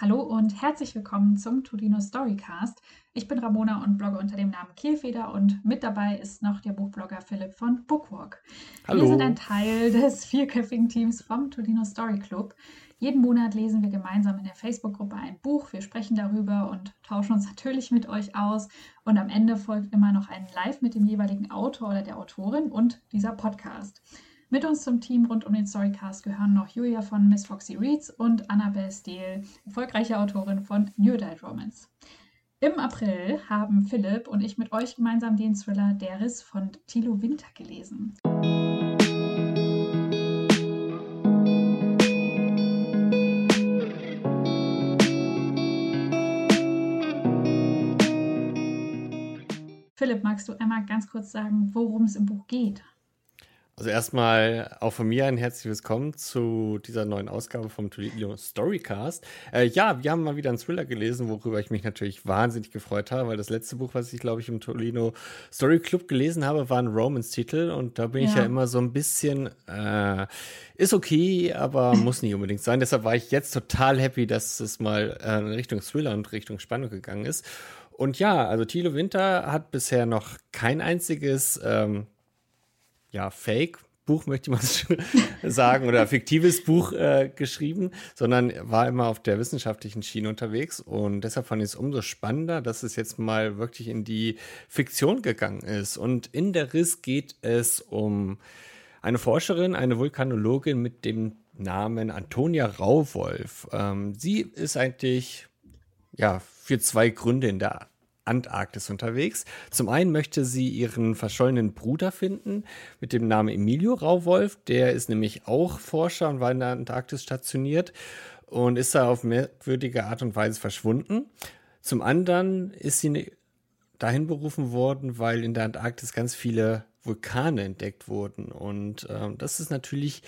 Hallo und herzlich willkommen zum Tolino Storycast. Ich bin Ramona und blogge unter dem Namen Kehlfeder und mit dabei ist noch der Buchblogger Philipp von Bookwalk. Hallo. Wir sind ein Teil des vierköpfigen Teams vom Tolino Story Club. Jeden Monat lesen wir gemeinsam in der Facebook-Gruppe ein Buch. Wir sprechen darüber und tauschen uns natürlich mit euch aus. Und am Ende folgt immer noch ein Live mit dem jeweiligen Autor oder der Autorin und dieser Podcast. Mit uns zum Team rund um den Storycast gehören noch Julia von Miss Foxy Reads und Annabelle Steele, erfolgreiche Autorin von New Adult Romance. Im April haben Philipp und ich mit euch gemeinsam den Thriller Der Riss von Thilo Winter gelesen. Philipp, magst du einmal ganz kurz sagen, worum es im Buch geht? Also erstmal auch von mir ein herzliches Willkommen zu dieser neuen Ausgabe vom Toledo Storycast. Äh, ja, wir haben mal wieder einen Thriller gelesen, worüber ich mich natürlich wahnsinnig gefreut habe, weil das letzte Buch, was ich glaube ich im Toledo Story Club gelesen habe, war ein Romans-Titel und da bin ja. ich ja immer so ein bisschen, äh, ist okay, aber muss nicht unbedingt sein. Deshalb war ich jetzt total happy, dass es mal äh, in Richtung Thriller und Richtung Spannung gegangen ist. Und ja, also Thilo Winter hat bisher noch kein einziges ähm, ja, Fake Buch, möchte man sagen, oder fiktives Buch äh, geschrieben, sondern war immer auf der wissenschaftlichen Schiene unterwegs. Und deshalb fand ich es umso spannender, dass es jetzt mal wirklich in die Fiktion gegangen ist. Und in der Riss geht es um eine Forscherin, eine Vulkanologin mit dem Namen Antonia Rauwolf. Ähm, sie ist eigentlich ja für zwei Gründe in der Antarktis unterwegs. Zum einen möchte sie ihren verschollenen Bruder finden mit dem Namen Emilio Rauwolf. Der ist nämlich auch Forscher und war in der Antarktis stationiert und ist da auf merkwürdige Art und Weise verschwunden. Zum anderen ist sie dahin berufen worden, weil in der Antarktis ganz viele Vulkane entdeckt wurden. Und äh, das ist natürlich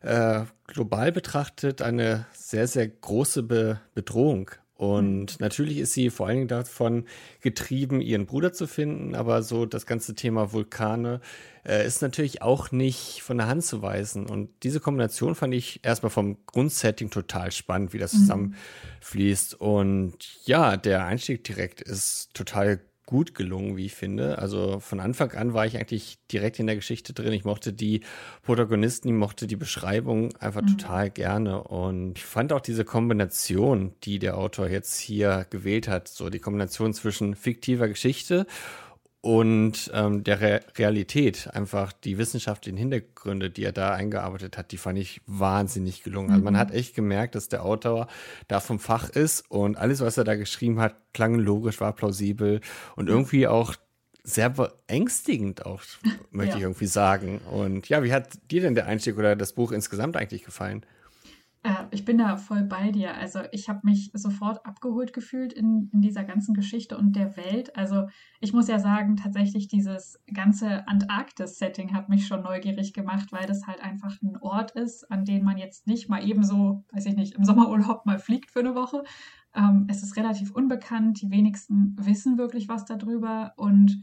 äh, global betrachtet eine sehr, sehr große Be Bedrohung und natürlich ist sie vor allen Dingen davon getrieben, ihren Bruder zu finden, aber so das ganze Thema Vulkane äh, ist natürlich auch nicht von der Hand zu weisen. Und diese Kombination fand ich erstmal vom Grundsetting total spannend, wie das mhm. zusammenfließt. Und ja, der Einstieg direkt ist total gut gelungen, wie ich finde. Also von Anfang an war ich eigentlich direkt in der Geschichte drin. Ich mochte die Protagonisten, ich mochte die Beschreibung einfach mhm. total gerne. Und ich fand auch diese Kombination, die der Autor jetzt hier gewählt hat, so die Kombination zwischen fiktiver Geschichte und ähm, der Re Realität, einfach die wissenschaftlichen Hintergründe, die er da eingearbeitet hat, die fand ich wahnsinnig gelungen. Mhm. Also man mhm. hat echt gemerkt, dass der Autor da vom Fach ist und alles, was er da geschrieben hat, klang logisch, war plausibel und irgendwie auch sehr beängstigend auch, möchte ja. ich irgendwie sagen. Und ja, wie hat dir denn der Einstieg oder das Buch insgesamt eigentlich gefallen? Äh, ich bin da voll bei dir. Also ich habe mich sofort abgeholt gefühlt in, in dieser ganzen Geschichte und der Welt. Also ich muss ja sagen, tatsächlich dieses ganze Antarktis-Setting hat mich schon neugierig gemacht, weil das halt einfach ein Ort ist, an den man jetzt nicht mal ebenso, weiß ich nicht, im Sommerurlaub mal fliegt für eine Woche. Ähm, es ist relativ unbekannt, die wenigsten wissen wirklich was darüber und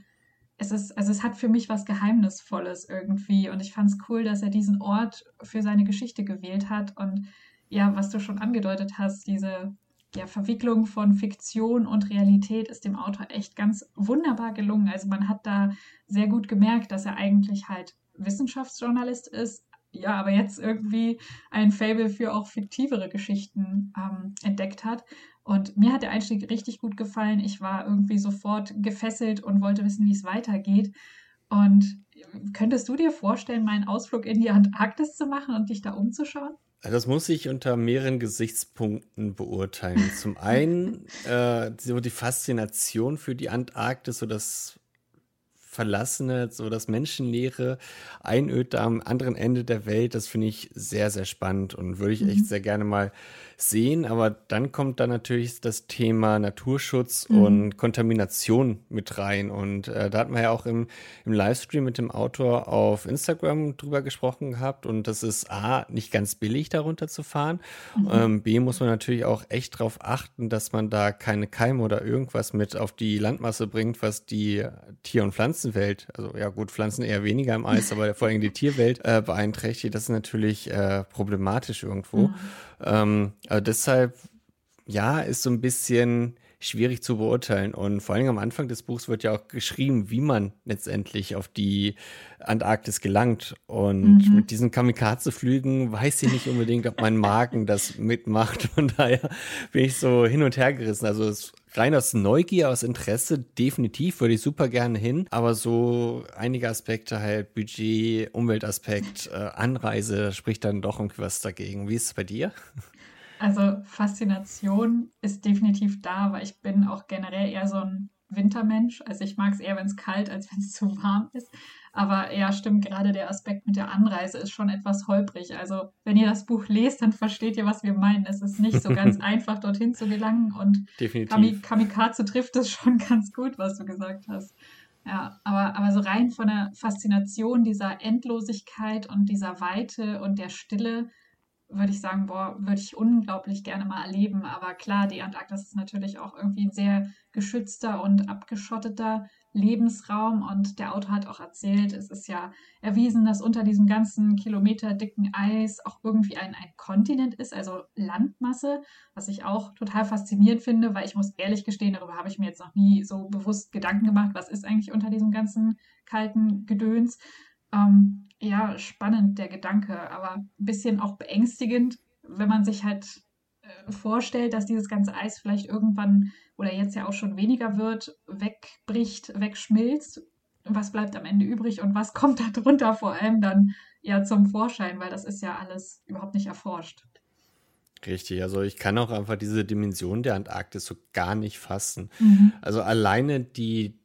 es ist, also es hat für mich was Geheimnisvolles irgendwie und ich fand es cool, dass er diesen Ort für seine Geschichte gewählt hat und ja, was du schon angedeutet hast, diese ja, Verwicklung von Fiktion und Realität ist dem Autor echt ganz wunderbar gelungen. Also man hat da sehr gut gemerkt, dass er eigentlich halt Wissenschaftsjournalist ist, ja, aber jetzt irgendwie ein Fable für auch fiktivere Geschichten ähm, entdeckt hat. Und mir hat der Einstieg richtig gut gefallen. Ich war irgendwie sofort gefesselt und wollte wissen, wie es weitergeht. Und könntest du dir vorstellen, meinen Ausflug in die Antarktis zu machen und dich da umzuschauen? Das muss ich unter mehreren Gesichtspunkten beurteilen. Zum einen äh, so die Faszination für die Antarktis, so das Verlassene, so das Menschenleere, Einöde am anderen Ende der Welt, das finde ich sehr, sehr spannend und würde ich echt mhm. sehr gerne mal sehen. Aber dann kommt da natürlich das Thema Naturschutz mhm. und Kontamination mit rein. Und äh, da hat man ja auch im, im Livestream mit dem Autor auf Instagram drüber gesprochen gehabt. Und das ist A, nicht ganz billig, darunter zu fahren. Mhm. Ähm, B, muss man natürlich auch echt darauf achten, dass man da keine Keime oder irgendwas mit auf die Landmasse bringt, was die Tier- und Pflanzenwelt, also ja gut, Pflanzen eher weniger im Eis, aber vor allem die Tierwelt äh, beeinträchtigt. Das ist natürlich äh, problematisch irgendwo. Mhm. Ähm, also deshalb ja, ist so ein bisschen schwierig zu beurteilen. Und vor allem am Anfang des Buchs wird ja auch geschrieben, wie man letztendlich auf die Antarktis gelangt. Und mhm. mit diesen Kamikaze-Flügen weiß ich nicht unbedingt, ob mein Magen das mitmacht. Von daher bin ich so hin und her gerissen. Also es rein aus Neugier, aus Interesse, definitiv würde ich super gerne hin. Aber so einige Aspekte halt, Budget, Umweltaspekt, äh, Anreise, spricht dann doch irgendwie was dagegen. Wie ist es bei dir? Also Faszination ist definitiv da, aber ich bin auch generell eher so ein Wintermensch. Also ich mag es eher, wenn es kalt, als wenn es zu warm ist. Aber ja, stimmt, gerade der Aspekt mit der Anreise ist schon etwas holprig. Also wenn ihr das Buch lest, dann versteht ihr, was wir meinen. Es ist nicht so ganz einfach, dorthin zu gelangen. Und Definitiv. Kamikaze trifft es schon ganz gut, was du gesagt hast. Ja, aber, aber so rein von der Faszination dieser Endlosigkeit und dieser Weite und der Stille würde ich sagen, boah, würde ich unglaublich gerne mal erleben. Aber klar, die Antarktis ist natürlich auch irgendwie ein sehr geschützter und abgeschotteter Lebensraum. Und der Autor hat auch erzählt, es ist ja erwiesen, dass unter diesem ganzen Kilometer dicken Eis auch irgendwie ein, ein Kontinent ist, also Landmasse, was ich auch total faszinierend finde, weil ich muss ehrlich gestehen, darüber habe ich mir jetzt noch nie so bewusst Gedanken gemacht, was ist eigentlich unter diesem ganzen kalten Gedöns. Ähm, ja, spannend, der Gedanke, aber ein bisschen auch beängstigend, wenn man sich halt äh, vorstellt, dass dieses ganze Eis vielleicht irgendwann oder jetzt ja auch schon weniger wird, wegbricht, wegschmilzt. Was bleibt am Ende übrig und was kommt darunter vor allem dann ja zum Vorschein, weil das ist ja alles überhaupt nicht erforscht. Richtig, also ich kann auch einfach diese Dimension der Antarktis so gar nicht fassen. Mhm. Also alleine die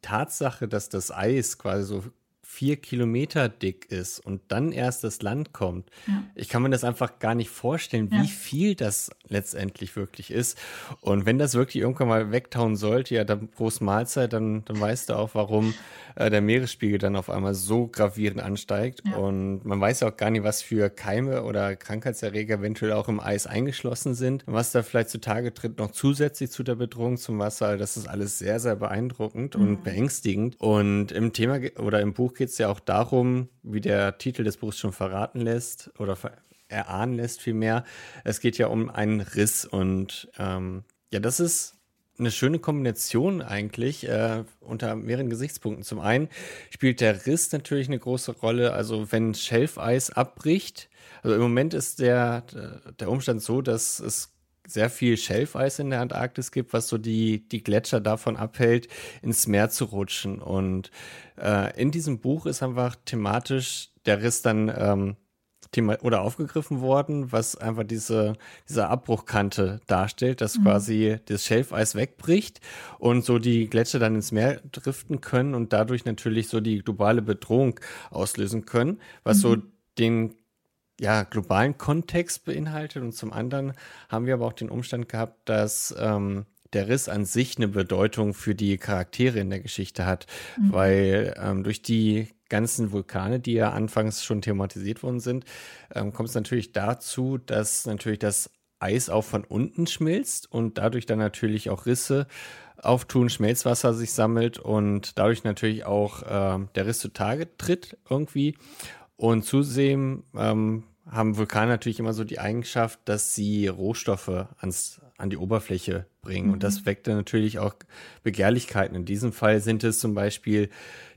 Tatsache, dass das Eis quasi so vier Kilometer dick ist und dann erst das Land kommt. Ja. Ich kann mir das einfach gar nicht vorstellen, ja. wie viel das letztendlich wirklich ist. Und wenn das wirklich irgendwann mal wegtauen sollte, ja, dann groß Mahlzeit, dann, dann weißt du auch, warum äh, der Meeresspiegel dann auf einmal so gravierend ansteigt. Ja. Und man weiß ja auch gar nicht, was für Keime oder Krankheitserreger eventuell auch im Eis eingeschlossen sind. Was da vielleicht zutage tritt, noch zusätzlich zu der Bedrohung zum Wasser. Das ist alles sehr, sehr beeindruckend mhm. und beängstigend. Und im Thema oder im Buch geht es ja auch darum, wie der Titel des Buchs schon verraten lässt oder erahnen lässt vielmehr. Es geht ja um einen Riss und ähm, ja, das ist eine schöne Kombination eigentlich äh, unter mehreren Gesichtspunkten. Zum einen spielt der Riss natürlich eine große Rolle. Also wenn Schelfeis abbricht, also im Moment ist der, der Umstand so, dass es sehr viel Schelfeis in der Antarktis gibt, was so die, die Gletscher davon abhält, ins Meer zu rutschen. Und äh, in diesem Buch ist einfach thematisch der Riss dann ähm, Thema oder aufgegriffen worden, was einfach diese, diese Abbruchkante darstellt, dass mhm. quasi das Schelfeis wegbricht und so die Gletscher dann ins Meer driften können und dadurch natürlich so die globale Bedrohung auslösen können, was mhm. so den ja, globalen Kontext beinhaltet. Und zum anderen haben wir aber auch den Umstand gehabt, dass ähm, der Riss an sich eine Bedeutung für die Charaktere in der Geschichte hat, mhm. weil ähm, durch die ganzen Vulkane, die ja anfangs schon thematisiert worden sind, ähm, kommt es natürlich dazu, dass natürlich das Eis auch von unten schmilzt und dadurch dann natürlich auch Risse auftun, Schmelzwasser sich sammelt und dadurch natürlich auch äh, der Riss zutage tritt irgendwie. Und zudem ähm, haben Vulkane natürlich immer so die Eigenschaft, dass sie Rohstoffe ans, an die Oberfläche bringen. Mhm. Und das mhm. weckt dann natürlich auch Begehrlichkeiten. In diesem Fall sind es zum Beispiel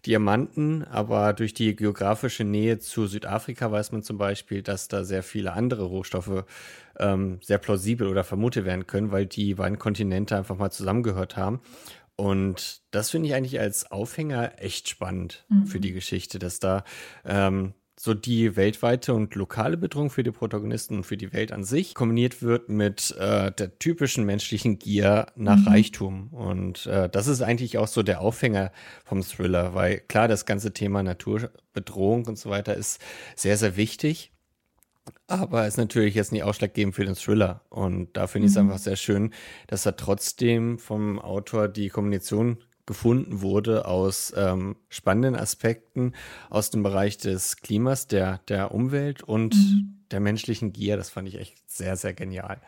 Diamanten, aber durch die geografische Nähe zu Südafrika weiß man zum Beispiel, dass da sehr viele andere Rohstoffe ähm, sehr plausibel oder vermutet werden können, weil die beiden Kontinente einfach mal zusammengehört haben. Und das finde ich eigentlich als Aufhänger echt spannend mhm. für die Geschichte, dass da ähm, so die weltweite und lokale Bedrohung für die Protagonisten und für die Welt an sich kombiniert wird mit äh, der typischen menschlichen Gier nach mhm. Reichtum. Und äh, das ist eigentlich auch so der Aufhänger vom Thriller, weil klar, das ganze Thema Naturbedrohung und so weiter ist sehr, sehr wichtig. Aber ist natürlich jetzt nicht ausschlaggebend für den Thriller. Und da finde ich es mhm. einfach sehr schön, dass er trotzdem vom Autor die Kombination gefunden wurde aus ähm, spannenden Aspekten aus dem Bereich des Klimas, der, der Umwelt und mhm. der menschlichen Gier. Das fand ich echt sehr, sehr genial.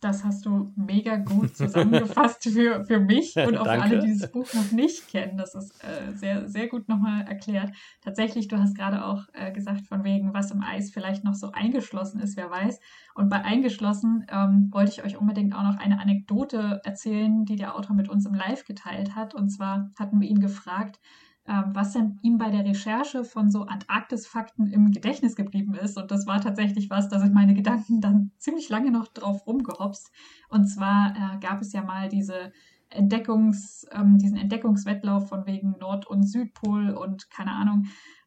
Das hast du mega gut zusammengefasst für, für mich und auch für alle, die dieses Buch noch nicht kennen. Das ist äh, sehr, sehr gut nochmal erklärt. Tatsächlich, du hast gerade auch äh, gesagt, von wegen, was im Eis vielleicht noch so eingeschlossen ist, wer weiß. Und bei eingeschlossen ähm, wollte ich euch unbedingt auch noch eine Anekdote erzählen, die der Autor mit uns im Live geteilt hat. Und zwar hatten wir ihn gefragt, was denn ihm bei der Recherche von so Antarktis-Fakten im Gedächtnis geblieben ist. Und das war tatsächlich was, da sind meine Gedanken dann ziemlich lange noch drauf rumgehopst. Und zwar äh, gab es ja mal diese Entdeckungs, ähm, diesen Entdeckungswettlauf von wegen Nord- und Südpol und keine Ahnung.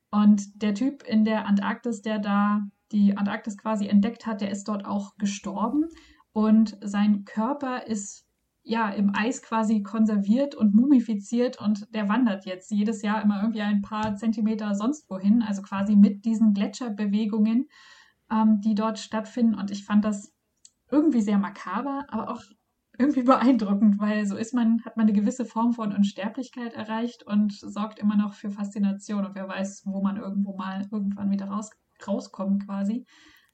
Und der Typ in der Antarktis, der da die Antarktis quasi entdeckt hat, der ist dort auch gestorben. Und sein Körper ist ja, im Eis quasi konserviert und mumifiziert und der wandert jetzt jedes Jahr immer irgendwie ein paar Zentimeter sonst wohin, also quasi mit diesen Gletscherbewegungen, ähm, die dort stattfinden. Und ich fand das irgendwie sehr makaber, aber auch irgendwie beeindruckend, weil so ist man, hat man eine gewisse Form von Unsterblichkeit erreicht und sorgt immer noch für Faszination und wer weiß, wo man irgendwo mal irgendwann wieder raus, rauskommt quasi.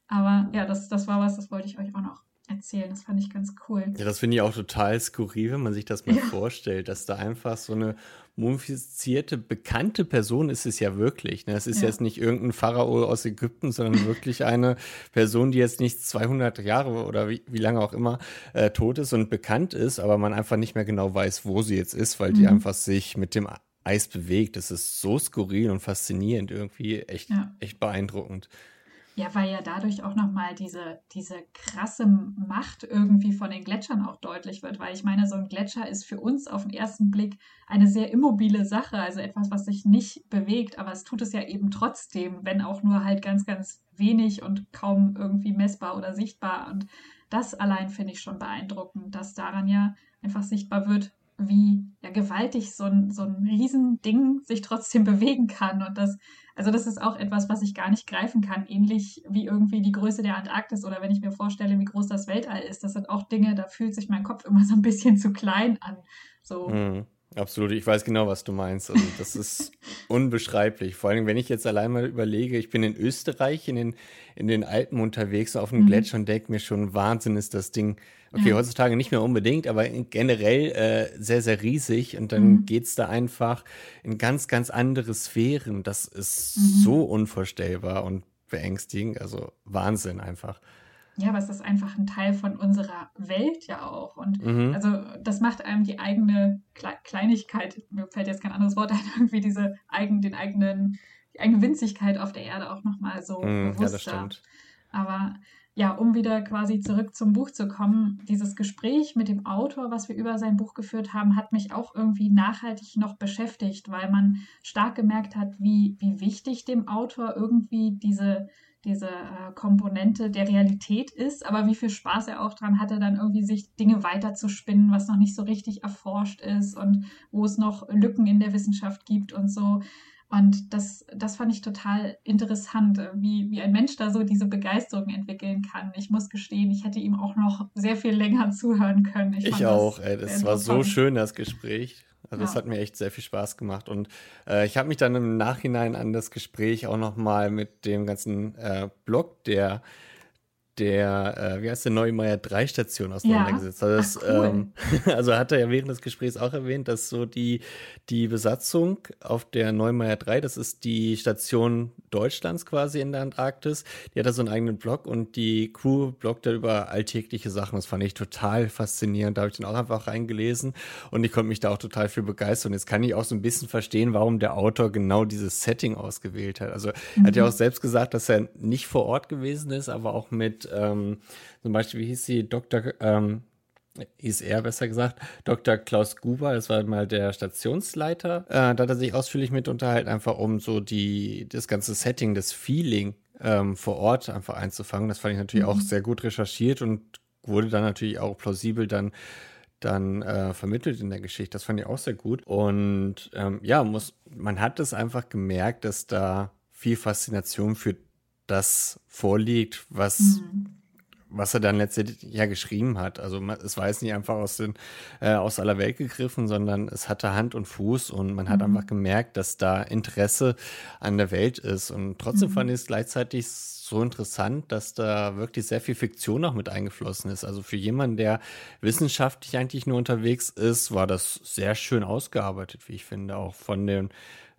Aber ja, das, das war was, das wollte ich euch auch noch erzählen. Das fand ich ganz cool. Ja, das finde ich auch total skurril, wenn man sich das mal ja. vorstellt, dass da einfach so eine mumifizierte, bekannte Person ist es ja wirklich. Ne? Es ist ja. jetzt nicht irgendein Pharao aus Ägypten, sondern wirklich eine Person, die jetzt nicht 200 Jahre oder wie, wie lange auch immer äh, tot ist und bekannt ist, aber man einfach nicht mehr genau weiß, wo sie jetzt ist, weil mhm. die einfach sich mit dem Eis bewegt. Das ist so skurril und faszinierend irgendwie, echt, ja. echt beeindruckend. Ja, weil ja dadurch auch nochmal diese, diese krasse Macht irgendwie von den Gletschern auch deutlich wird, weil ich meine, so ein Gletscher ist für uns auf den ersten Blick eine sehr immobile Sache, also etwas, was sich nicht bewegt, aber es tut es ja eben trotzdem, wenn auch nur halt ganz, ganz wenig und kaum irgendwie messbar oder sichtbar. Und das allein finde ich schon beeindruckend, dass daran ja einfach sichtbar wird, wie ja, gewaltig so ein, so ein Riesending sich trotzdem bewegen kann. Und das, also das ist auch etwas, was ich gar nicht greifen kann, ähnlich wie irgendwie die Größe der Antarktis oder wenn ich mir vorstelle, wie groß das Weltall ist. Das sind auch Dinge, da fühlt sich mein Kopf immer so ein bisschen zu klein an. So. Mhm. Absolut, ich weiß genau, was du meinst. Also das ist unbeschreiblich. Vor allem, wenn ich jetzt allein mal überlege, ich bin in Österreich in den, in den Alpen unterwegs auf einem mhm. Gletscher und denke mir schon, Wahnsinn ist das Ding. Okay, ja. heutzutage nicht mehr unbedingt, aber generell äh, sehr, sehr riesig. Und dann mhm. geht es da einfach in ganz, ganz andere Sphären. Das ist mhm. so unvorstellbar und beängstigend. Also Wahnsinn einfach. Ja, aber es ist einfach ein Teil von unserer Welt ja auch. Und mhm. also das macht einem die eigene Kle Kleinigkeit, mir fällt jetzt kein anderes Wort ein, irgendwie diese eigen, den eigenen, die eigene Winzigkeit auf der Erde auch nochmal so mhm, bewusster. Ja, das stimmt. Aber ja, um wieder quasi zurück zum Buch zu kommen, dieses Gespräch mit dem Autor, was wir über sein Buch geführt haben, hat mich auch irgendwie nachhaltig noch beschäftigt, weil man stark gemerkt hat, wie, wie wichtig dem Autor irgendwie diese diese äh, Komponente der Realität ist, aber wie viel Spaß er auch dran hatte, dann irgendwie sich Dinge weiterzuspinnen, was noch nicht so richtig erforscht ist und wo es noch Lücken in der Wissenschaft gibt und so. Und das, das fand ich total interessant, äh, wie, wie ein Mensch da so diese Begeisterung entwickeln kann. Ich muss gestehen, ich hätte ihm auch noch sehr viel länger zuhören können. Ich, ich auch, ey, das war so schön, das Gespräch. Also das hat mir echt sehr viel Spaß gemacht. Und äh, ich habe mich dann im Nachhinein an das Gespräch auch noch mal mit dem ganzen äh, Blog der der, äh, wie heißt der, Neumeier 3 Station auseinandergesetzt. Ja. Also, das, Ach, cool. ähm, also hat er ja während des Gesprächs auch erwähnt, dass so die, die Besatzung auf der Neumeier 3, das ist die Station Deutschlands quasi in der Antarktis, die hat da so einen eigenen Blog und die Crew bloggt da über alltägliche Sachen. Das fand ich total faszinierend. Da habe ich den auch einfach reingelesen und ich konnte mich da auch total für begeistern. Jetzt kann ich auch so ein bisschen verstehen, warum der Autor genau dieses Setting ausgewählt hat. Also mhm. er hat ja mhm. auch selbst gesagt, dass er nicht vor Ort gewesen ist, aber auch mit ähm, zum Beispiel, wie hieß sie, Dr. Ähm, hieß er besser gesagt, Dr. Klaus Guber, das war mal der Stationsleiter. Äh, da hat er sich ausführlich mit unterhalten, einfach um so die, das ganze Setting, das Feeling ähm, vor Ort einfach einzufangen. Das fand ich natürlich mhm. auch sehr gut recherchiert und wurde dann natürlich auch plausibel dann dann äh, vermittelt in der Geschichte. Das fand ich auch sehr gut. Und ähm, ja, muss, man hat es einfach gemerkt, dass da viel Faszination für das vorliegt, was, mhm. was er dann letztendlich ja geschrieben hat. Also es war jetzt nicht einfach aus, den, äh, aus aller Welt gegriffen, sondern es hatte Hand und Fuß und man hat mhm. einfach gemerkt, dass da Interesse an der Welt ist. Und trotzdem mhm. fand ich es gleichzeitig so interessant, dass da wirklich sehr viel Fiktion noch mit eingeflossen ist. Also für jemanden, der wissenschaftlich eigentlich nur unterwegs ist, war das sehr schön ausgearbeitet, wie ich finde, auch von den,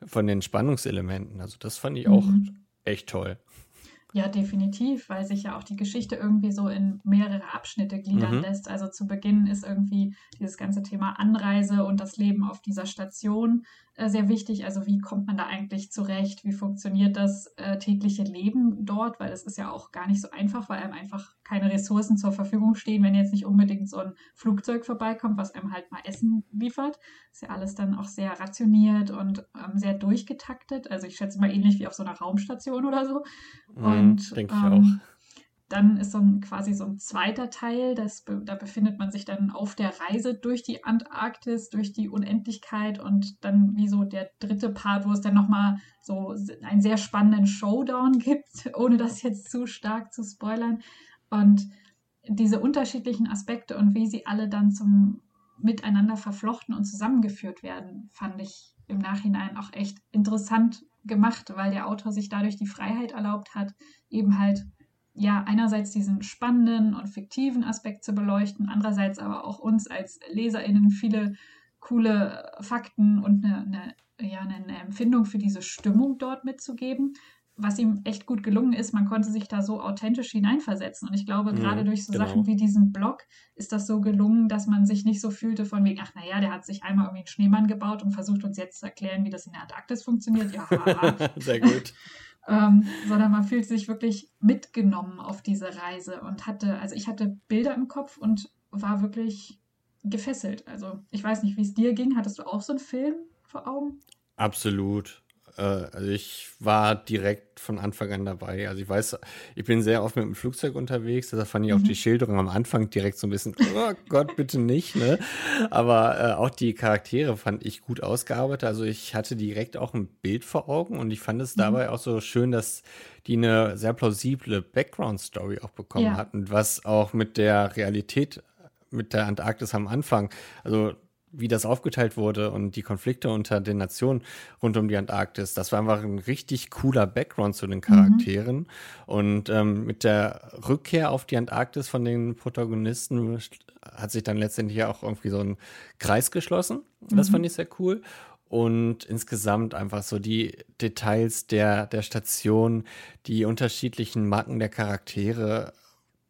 von den Spannungselementen. Also das fand ich auch mhm. echt toll. Ja, definitiv, weil sich ja auch die Geschichte irgendwie so in mehrere Abschnitte gliedern mhm. lässt. Also zu Beginn ist irgendwie dieses ganze Thema Anreise und das Leben auf dieser Station äh, sehr wichtig. Also wie kommt man da eigentlich zurecht? Wie funktioniert das äh, tägliche Leben dort? Weil es ist ja auch gar nicht so einfach, weil einem einfach keine Ressourcen zur Verfügung stehen, wenn jetzt nicht unbedingt so ein Flugzeug vorbeikommt, was einem halt mal Essen liefert. Ist ja alles dann auch sehr rationiert und ähm, sehr durchgetaktet. Also ich schätze mal ähnlich wie auf so einer Raumstation oder so. Mhm, und denke ich ähm, auch dann ist so ein, quasi so ein zweiter Teil, das, da befindet man sich dann auf der Reise durch die Antarktis, durch die Unendlichkeit und dann wie so der dritte Part, wo es dann nochmal so einen sehr spannenden Showdown gibt, ohne das jetzt zu stark zu spoilern. Und diese unterschiedlichen Aspekte und wie sie alle dann zum Miteinander verflochten und zusammengeführt werden, fand ich im Nachhinein auch echt interessant gemacht, weil der Autor sich dadurch die Freiheit erlaubt hat, eben halt ja, einerseits diesen spannenden und fiktiven Aspekt zu beleuchten, andererseits aber auch uns als LeserInnen viele coole Fakten und eine, eine, ja, eine Empfindung für diese Stimmung dort mitzugeben. Was ihm echt gut gelungen ist, man konnte sich da so authentisch hineinversetzen. Und ich glaube, mhm, gerade durch so genau. Sachen wie diesen Blog ist das so gelungen, dass man sich nicht so fühlte von wegen, ach naja, der hat sich einmal irgendwie einen Schneemann gebaut und versucht uns jetzt zu erklären, wie das in der Antarktis funktioniert. Ja, sehr gut ähm, sondern man fühlt sich wirklich mitgenommen auf diese Reise und hatte, also ich hatte Bilder im Kopf und war wirklich gefesselt. Also ich weiß nicht, wie es dir ging. Hattest du auch so einen Film vor Augen? Absolut. Äh, also ich war direkt von Anfang an dabei. Also ich weiß, ich bin sehr oft mit dem Flugzeug unterwegs, deshalb fand ich auch mhm. die Schilderung am Anfang direkt so ein bisschen, oh Gott, bitte nicht, ne? Aber äh, auch die Charaktere fand ich gut ausgearbeitet. Also ich hatte direkt auch ein Bild vor Augen und ich fand es mhm. dabei auch so schön, dass die eine sehr plausible Background-Story auch bekommen ja. hatten, was auch mit der Realität mit der Antarktis am Anfang, also wie das aufgeteilt wurde und die Konflikte unter den Nationen rund um die Antarktis. Das war einfach ein richtig cooler Background zu den Charakteren. Mhm. Und ähm, mit der Rückkehr auf die Antarktis von den Protagonisten hat sich dann letztendlich auch irgendwie so ein Kreis geschlossen. Das mhm. fand ich sehr cool. Und insgesamt einfach so die Details der, der Station, die unterschiedlichen Marken der Charaktere,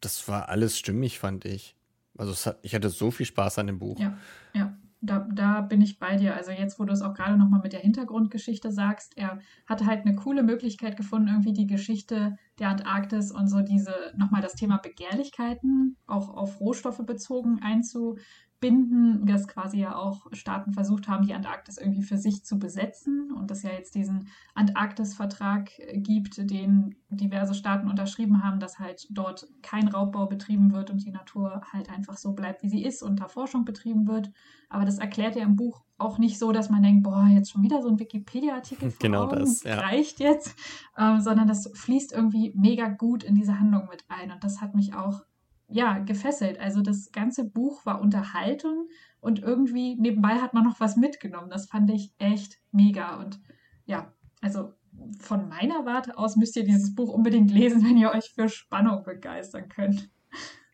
das war alles stimmig, fand ich. Also hat, ich hatte so viel Spaß an dem Buch. Ja, ja da, da bin ich bei dir. Also jetzt, wo du es auch gerade nochmal mit der Hintergrundgeschichte sagst, er hatte halt eine coole Möglichkeit gefunden, irgendwie die Geschichte der Antarktis und so diese, nochmal das Thema Begehrlichkeiten auch auf Rohstoffe bezogen einzu, binden, dass quasi ja auch Staaten versucht haben, die Antarktis irgendwie für sich zu besetzen und dass ja jetzt diesen Antarktis-Vertrag gibt, den diverse Staaten unterschrieben haben, dass halt dort kein Raubbau betrieben wird und die Natur halt einfach so bleibt, wie sie ist und da Forschung betrieben wird. Aber das erklärt ja im Buch auch nicht so, dass man denkt, boah, jetzt schon wieder so ein Wikipedia-Artikel genau das ja. reicht jetzt, ähm, sondern das fließt irgendwie mega gut in diese Handlung mit ein und das hat mich auch ja, gefesselt. Also das ganze Buch war Unterhaltung und irgendwie nebenbei hat man noch was mitgenommen. Das fand ich echt mega. Und ja, also von meiner Warte aus müsst ihr dieses Buch unbedingt lesen, wenn ihr euch für Spannung begeistern könnt.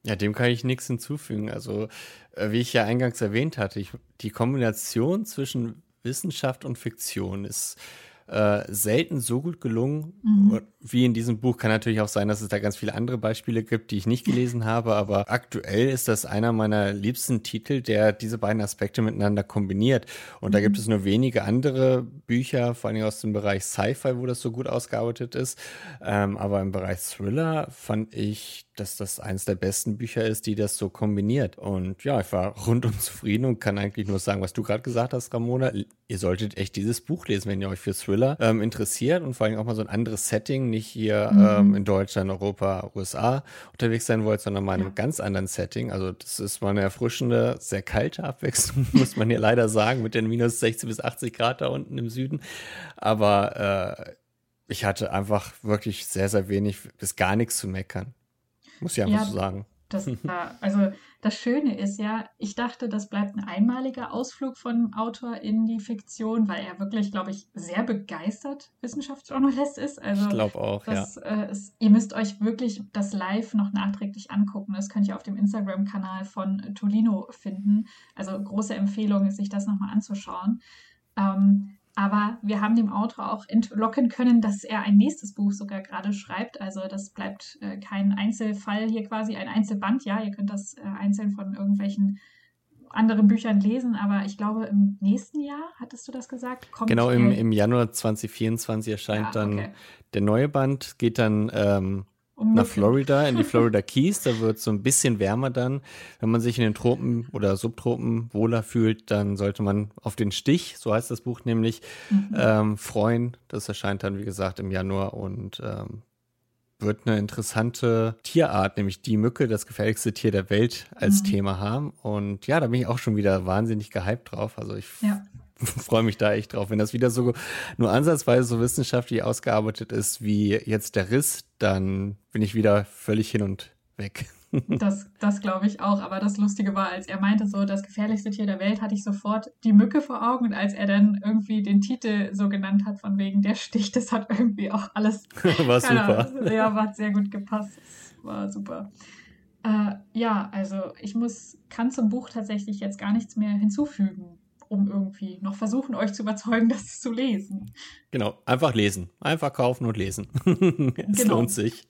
Ja, dem kann ich nichts hinzufügen. Also, äh, wie ich ja eingangs erwähnt hatte, ich, die Kombination zwischen Wissenschaft und Fiktion ist äh, selten so gut gelungen mhm. Wie in diesem Buch. Kann natürlich auch sein, dass es da ganz viele andere Beispiele gibt, die ich nicht gelesen habe, aber aktuell ist das einer meiner liebsten Titel, der diese beiden Aspekte miteinander kombiniert. Und mhm. da gibt es nur wenige andere Bücher, vor allem aus dem Bereich Sci-Fi, wo das so gut ausgearbeitet ist. Ähm, aber im Bereich Thriller fand ich, dass das eines der besten Bücher ist, die das so kombiniert. Und ja, ich war rundum zufrieden und kann eigentlich nur sagen, was du gerade gesagt hast, Ramona. Ihr solltet echt dieses Buch lesen, wenn ihr euch für Thriller ähm, interessiert und vor allem auch mal so ein anderes Setting, nicht hier mhm. ähm, in Deutschland, Europa, USA unterwegs sein wollt, sondern mal in einem ja. ganz anderen Setting. Also das ist mal eine erfrischende, sehr kalte Abwechslung, muss man hier leider sagen, mit den minus 60 bis 80 Grad da unten im Süden. Aber äh, ich hatte einfach wirklich sehr, sehr wenig bis gar nichts zu meckern. Muss ich einfach ja, so sagen. Das, also das Schöne ist ja, ich dachte, das bleibt ein einmaliger Ausflug von Autor in die Fiktion, weil er wirklich, glaube ich, sehr begeistert Wissenschaftsjournalist ist. Also ich glaube auch, das, ja. Äh, ist, ihr müsst euch wirklich das Live noch nachträglich angucken. Das könnt ihr auf dem Instagram-Kanal von Tolino finden. Also große Empfehlung, sich das nochmal anzuschauen. Ähm, aber wir haben dem Autor auch entlocken können, dass er ein nächstes Buch sogar gerade schreibt. Also das bleibt äh, kein Einzelfall hier quasi, ein Einzelband. Ja, ihr könnt das äh, einzeln von irgendwelchen anderen Büchern lesen, aber ich glaube, im nächsten Jahr, hattest du das gesagt? Kommt genau, im, im Januar 2024 erscheint ja, okay. dann der neue Band, geht dann ähm, nach Florida, in die Florida Keys. Da wird es so ein bisschen wärmer dann. Wenn man sich in den Tropen oder Subtropen wohler fühlt, dann sollte man auf den Stich, so heißt das Buch nämlich, mhm. ähm, freuen. Das erscheint dann, wie gesagt, im Januar und ähm, wird eine interessante Tierart, nämlich die Mücke, das gefährlichste Tier der Welt, als mhm. Thema haben. Und ja, da bin ich auch schon wieder wahnsinnig gehypt drauf. Also ich ja. Freue mich da echt drauf. Wenn das wieder so nur ansatzweise so wissenschaftlich ausgearbeitet ist wie jetzt der Riss, dann bin ich wieder völlig hin und weg. Das, das glaube ich auch. Aber das Lustige war, als er meinte, so das gefährlichste Tier der Welt, hatte ich sofort die Mücke vor Augen. Und als er dann irgendwie den Titel so genannt hat, von wegen der Stich, das hat irgendwie auch alles. war super. Ahnung, ja, war sehr gut gepasst. War super. Äh, ja, also ich muss, kann zum Buch tatsächlich jetzt gar nichts mehr hinzufügen um irgendwie noch versuchen, euch zu überzeugen, das zu lesen. Genau, einfach lesen. Einfach kaufen und lesen. es genau. lohnt sich.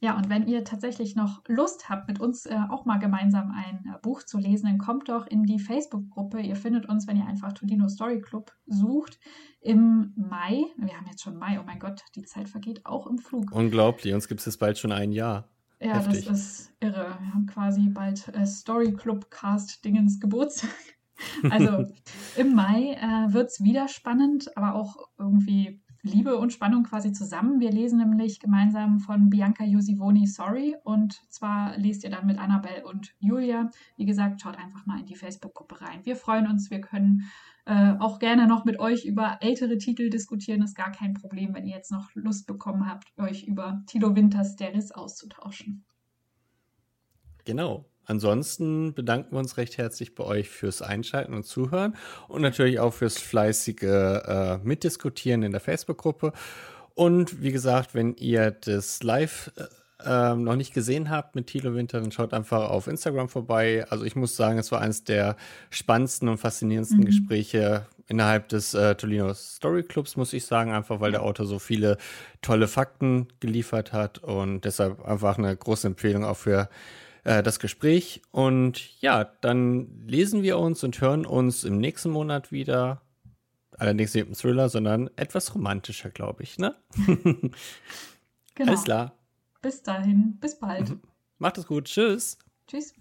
Ja, und wenn ihr tatsächlich noch Lust habt, mit uns äh, auch mal gemeinsam ein äh, Buch zu lesen, dann kommt doch in die Facebook-Gruppe. Ihr findet uns, wenn ihr einfach Tolino Story Club sucht, im Mai. Wir haben jetzt schon Mai, oh mein Gott, die Zeit vergeht auch im Flug. Unglaublich, uns gibt es jetzt bald schon ein Jahr. Ja, Heftig. das ist irre. Wir haben quasi bald äh, Story Club Cast Dingens Geburtstag. Also im Mai äh, wird es wieder spannend, aber auch irgendwie Liebe und Spannung quasi zusammen. Wir lesen nämlich gemeinsam von Bianca Jusivoni Sorry und zwar lest ihr dann mit Annabelle und Julia. Wie gesagt, schaut einfach mal in die Facebook-Gruppe rein. Wir freuen uns, wir können äh, auch gerne noch mit euch über ältere Titel diskutieren. Ist gar kein Problem, wenn ihr jetzt noch Lust bekommen habt, euch über Tilo Winters Der Riss auszutauschen. Genau. Ansonsten bedanken wir uns recht herzlich bei euch fürs Einschalten und Zuhören und natürlich auch fürs fleißige äh, Mitdiskutieren in der Facebook-Gruppe. Und wie gesagt, wenn ihr das live äh, ähm, noch nicht gesehen habt mit Thilo Winter, dann schaut einfach auf Instagram vorbei. Also ich muss sagen, es war eines der spannendsten und faszinierendsten mhm. Gespräche innerhalb des äh, Tolino Story Clubs, muss ich sagen, einfach weil der Autor so viele tolle Fakten geliefert hat und deshalb einfach eine große Empfehlung auch für äh, das Gespräch. Und ja, dann lesen wir uns und hören uns im nächsten Monat wieder. Allerdings nicht im Thriller, sondern etwas romantischer, glaube ich, ne? genau. Alles klar. Bis dahin, bis bald. Macht es gut. Tschüss. Tschüss.